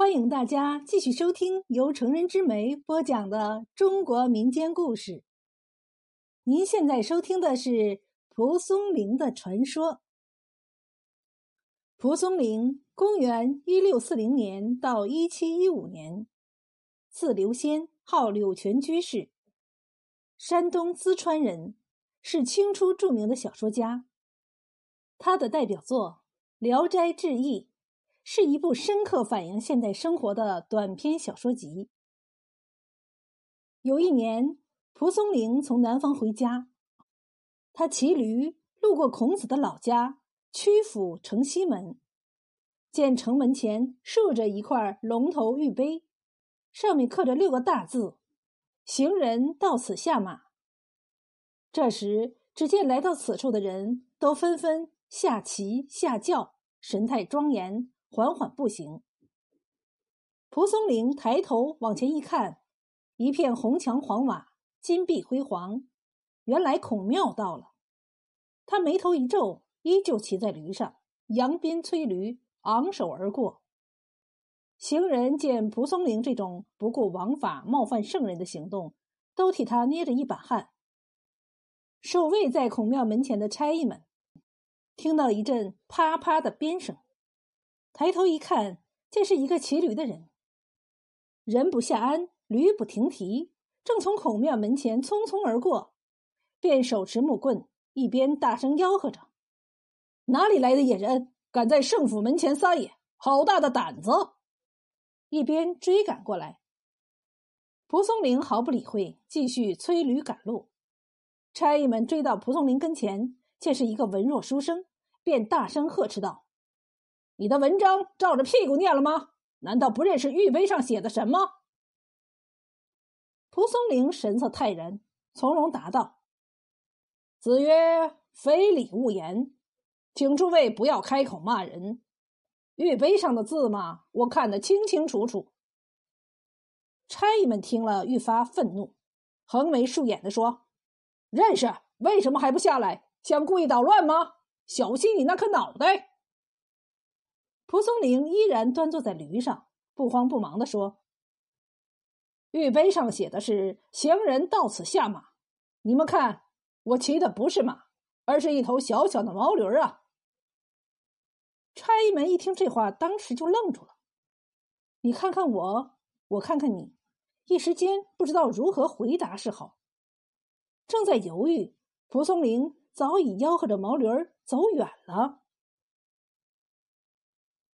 欢迎大家继续收听由成人之美播讲的中国民间故事。您现在收听的是蒲松龄的传说。蒲松龄，公元一六四零年到一七一五年，字留仙，号柳泉居士，山东淄川人，是清初著名的小说家。他的代表作《聊斋志异》。是一部深刻反映现代生活的短篇小说集。有一年，蒲松龄从南方回家，他骑驴路过孔子的老家曲阜城西门，见城门前竖着一块龙头玉碑，上面刻着六个大字：“行人到此下马。”这时，只见来到此处的人都纷纷下骑下轿，神态庄严。缓缓步行。蒲松龄抬头往前一看，一片红墙黄瓦，金碧辉煌。原来孔庙到了。他眉头一皱，依旧骑在驴上，扬鞭催驴，昂首而过。行人见蒲松龄这种不顾王法、冒犯圣人的行动，都替他捏着一把汗。守卫在孔庙门前的差役们，听到一阵啪啪的鞭声。抬头一看，这是一个骑驴的人。人不下鞍，驴不停蹄，正从孔庙门前匆匆而过，便手持木棍，一边大声吆喝着：“哪里来的野人，敢在圣府门前撒野？好大的胆子！”一边追赶过来。蒲松龄毫不理会，继续催驴赶路。差役们追到蒲松龄跟前，见是一个文弱书生，便大声呵斥道。你的文章照着屁股念了吗？难道不认识玉碑上写的什么？蒲松龄神色泰然，从容答道：“子曰：‘非礼勿言，请诸位不要开口骂人。玉碑上的字嘛，我看得清清楚楚。’差役们听了愈发愤怒，横眉竖眼的说：‘认识，为什么还不下来？想故意捣乱吗？小心你那颗脑袋！’”蒲松龄依然端坐在驴上，不慌不忙地说：“玉碑上写的是‘行人到此下马’，你们看，我骑的不是马，而是一头小小的毛驴啊！”差役们一听这话，当时就愣住了。你看看我，我看看你，一时间不知道如何回答是好。正在犹豫，蒲松龄早已吆喝着毛驴儿走远了。